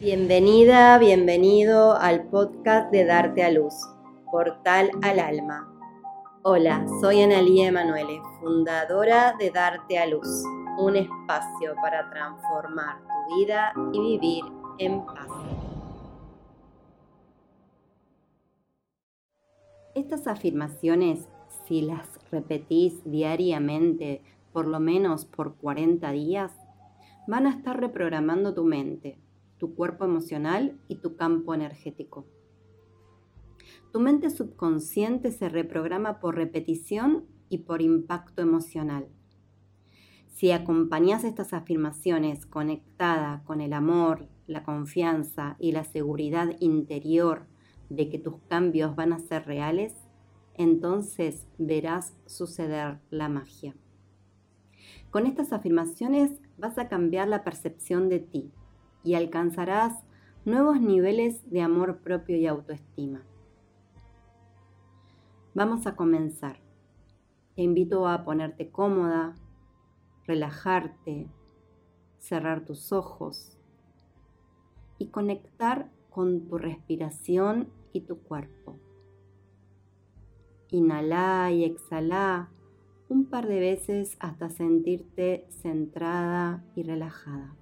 Bienvenida, bienvenido al podcast de Darte a Luz, Portal al Alma. Hola, soy Analía Emanuele, fundadora de Darte a Luz, un espacio para transformar tu vida y vivir en paz. Estas afirmaciones, si las repetís diariamente, por lo menos por 40 días, van a estar reprogramando tu mente tu cuerpo emocional y tu campo energético. Tu mente subconsciente se reprograma por repetición y por impacto emocional. Si acompañas estas afirmaciones conectada con el amor, la confianza y la seguridad interior de que tus cambios van a ser reales, entonces verás suceder la magia. Con estas afirmaciones vas a cambiar la percepción de ti, y alcanzarás nuevos niveles de amor propio y autoestima. Vamos a comenzar. Te invito a ponerte cómoda, relajarte, cerrar tus ojos y conectar con tu respiración y tu cuerpo. Inhala y exhala un par de veces hasta sentirte centrada y relajada.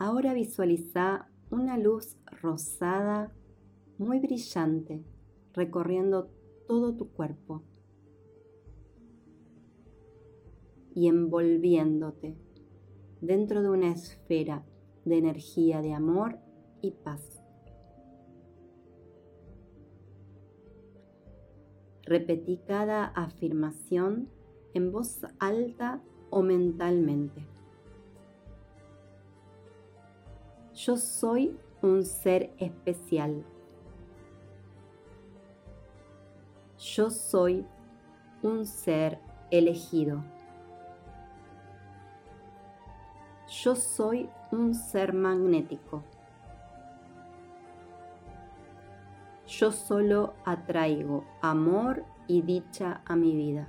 Ahora visualiza una luz rosada muy brillante recorriendo todo tu cuerpo y envolviéndote dentro de una esfera de energía de amor y paz. Repetí cada afirmación en voz alta o mentalmente. Yo soy un ser especial. Yo soy un ser elegido. Yo soy un ser magnético. Yo solo atraigo amor y dicha a mi vida.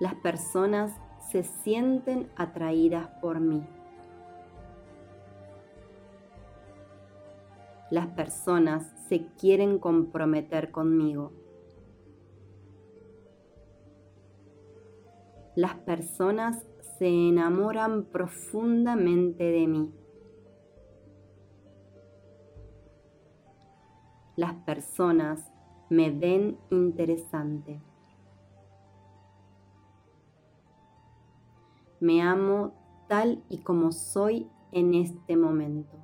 Las personas se sienten atraídas por mí. Las personas se quieren comprometer conmigo. Las personas se enamoran profundamente de mí. Las personas me ven interesante. Me amo tal y como soy en este momento.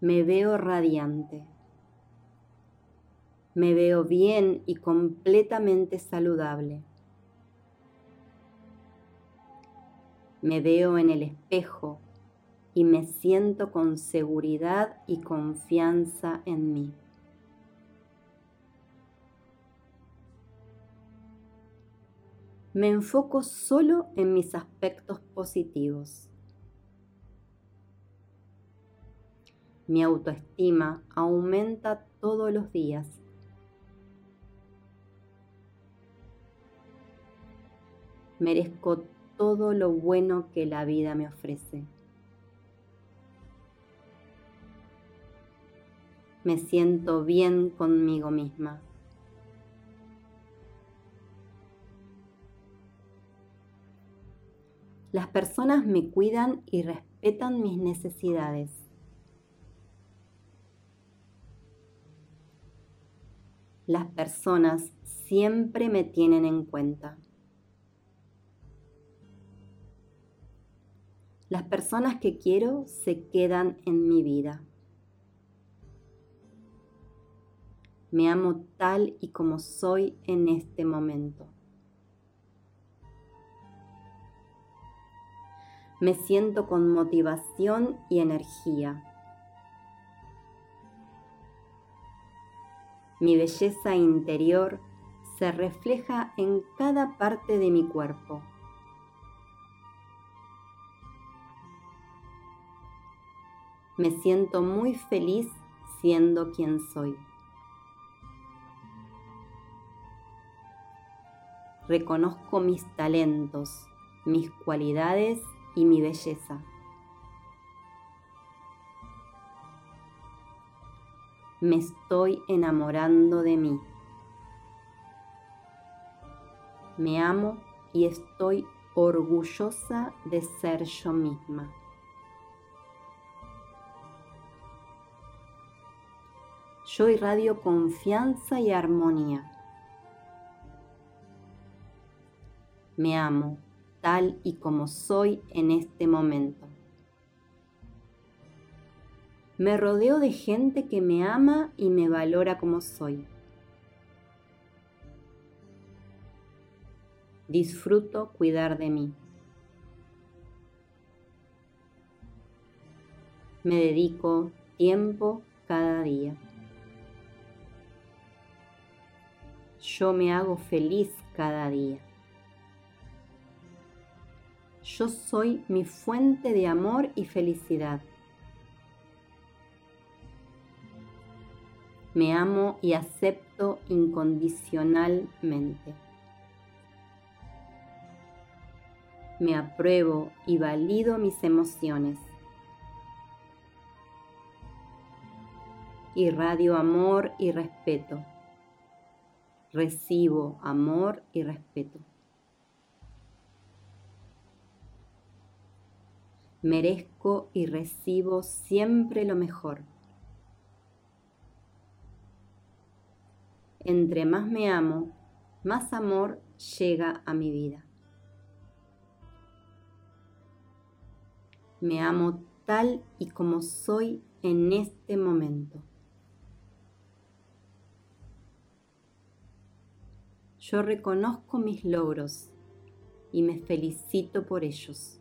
Me veo radiante. Me veo bien y completamente saludable. Me veo en el espejo y me siento con seguridad y confianza en mí. Me enfoco solo en mis aspectos positivos. Mi autoestima aumenta todos los días. Merezco todo lo bueno que la vida me ofrece. Me siento bien conmigo misma. Las personas me cuidan y respetan mis necesidades. Las personas siempre me tienen en cuenta. Las personas que quiero se quedan en mi vida. Me amo tal y como soy en este momento. Me siento con motivación y energía. Mi belleza interior se refleja en cada parte de mi cuerpo. Me siento muy feliz siendo quien soy. Reconozco mis talentos, mis cualidades y mi belleza. Me estoy enamorando de mí. Me amo y estoy orgullosa de ser yo misma. Yo irradio confianza y armonía. Me amo tal y como soy en este momento. Me rodeo de gente que me ama y me valora como soy. Disfruto cuidar de mí. Me dedico tiempo cada día. Yo me hago feliz cada día. Yo soy mi fuente de amor y felicidad. Me amo y acepto incondicionalmente. Me apruebo y valido mis emociones. Irradio amor y respeto. Recibo amor y respeto. Merezco y recibo siempre lo mejor. Entre más me amo, más amor llega a mi vida. Me amo tal y como soy en este momento. Yo reconozco mis logros y me felicito por ellos.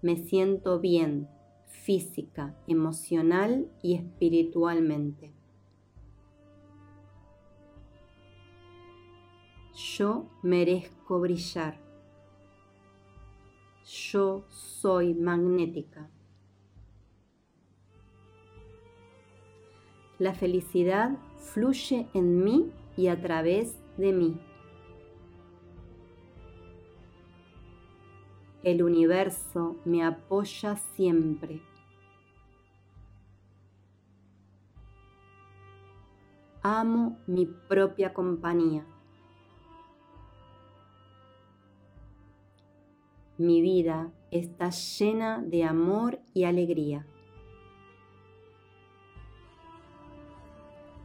Me siento bien física, emocional y espiritualmente. Yo merezco brillar. Yo soy magnética. La felicidad fluye en mí y a través de mí. El universo me apoya siempre. amo mi propia compañía. Mi vida está llena de amor y alegría.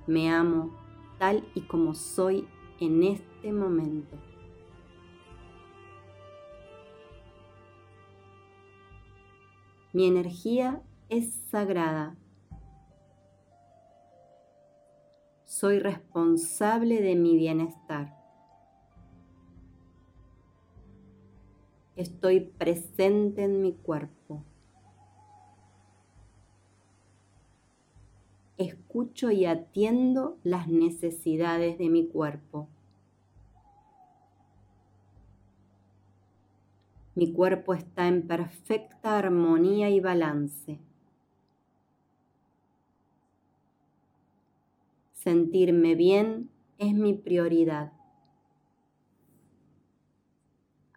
Me amo tal y como soy en este momento. Mi energía es sagrada Soy responsable de mi bienestar. Estoy presente en mi cuerpo. Escucho y atiendo las necesidades de mi cuerpo. Mi cuerpo está en perfecta armonía y balance. Sentirme bien es mi prioridad.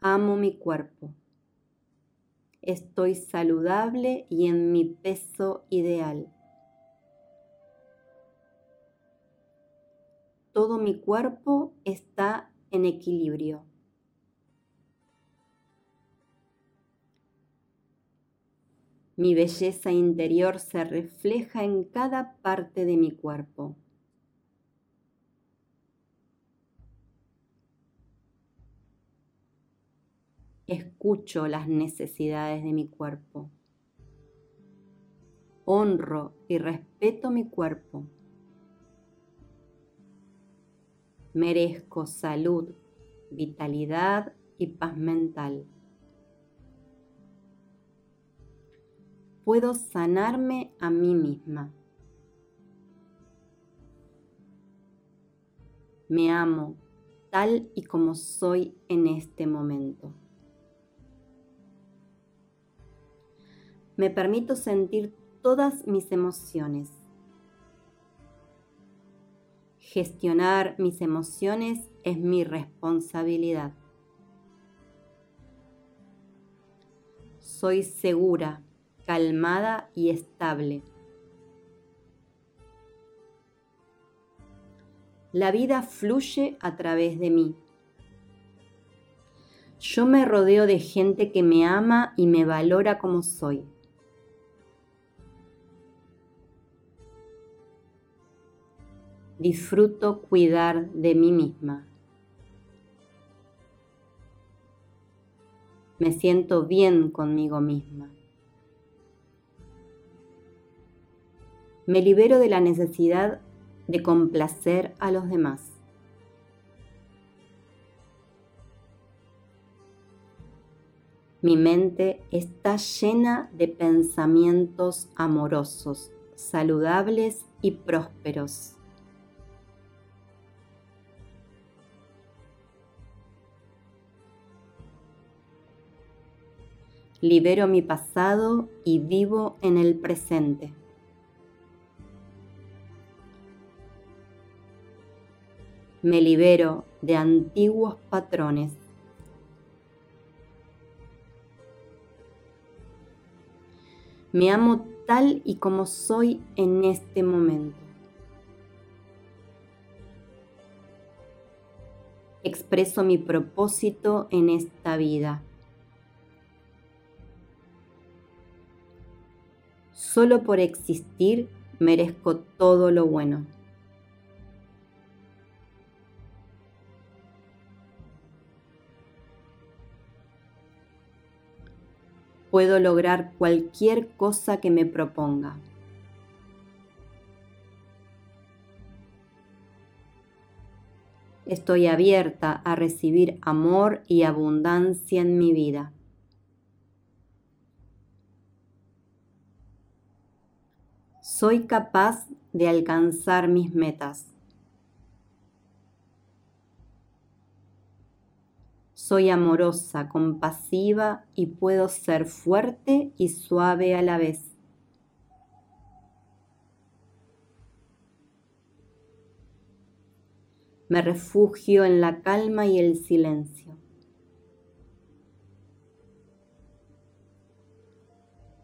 Amo mi cuerpo. Estoy saludable y en mi peso ideal. Todo mi cuerpo está en equilibrio. Mi belleza interior se refleja en cada parte de mi cuerpo. escucho las necesidades de mi cuerpo. Honro y respeto mi cuerpo. Merezco salud, vitalidad y paz mental. Puedo sanarme a mí misma. Me amo tal y como soy en este momento. Me permito sentir todas mis emociones. Gestionar mis emociones es mi responsabilidad. Soy segura, calmada y estable. La vida fluye a través de mí. Yo me rodeo de gente que me ama y me valora como soy. Disfruto cuidar de mí misma. Me siento bien conmigo misma. Me libero de la necesidad de complacer a los demás. Mi mente está llena de pensamientos amorosos, saludables y prósperos. Libero mi pasado y vivo en el presente. Me libero de antiguos patrones. Me amo tal y como soy en este momento. Expreso mi propósito en esta vida. Solo por existir merezco todo lo bueno. Puedo lograr cualquier cosa que me proponga. Estoy abierta a recibir amor y abundancia en mi vida. soy capaz de alcanzar mis metas. Soy amorosa, compasiva y puedo ser fuerte y suave a la vez. Me refugio en la calma y el silencio.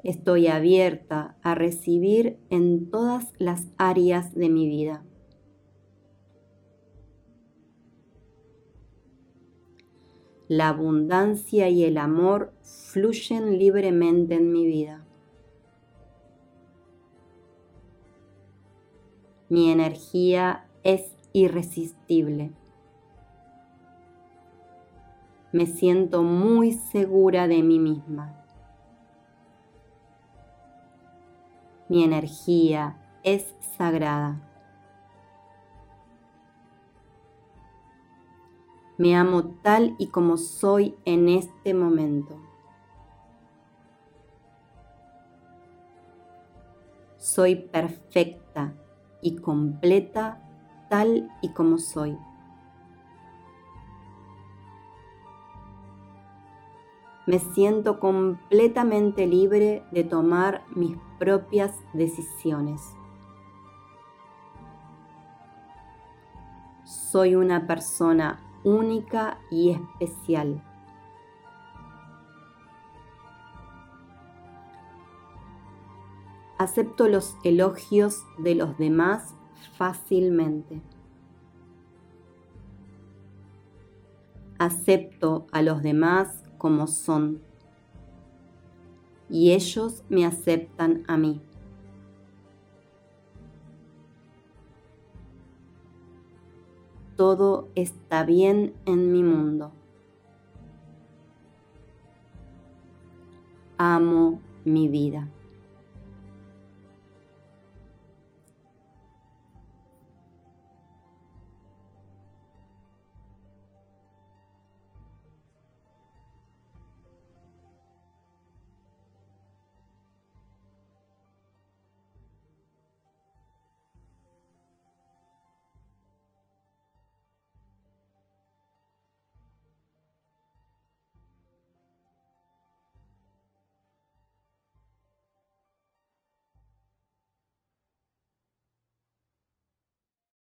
Estoy abierta a recibir en todas las áreas de mi vida. La abundancia y el amor fluyen libremente en mi vida. Mi energía es irresistible. Me siento muy segura de mí misma. Mi energía es sagrada. Me amo tal y como soy en este momento. Soy perfecta y completa tal y como soy. me siento completamente libre de tomar mis propias decisiones. Soy una persona única y especial. Acepto los elogios de los demás fácilmente. Acepto a los demás como son y ellos me aceptan a mí. Todo está bien en mi mundo. Amo mi vida.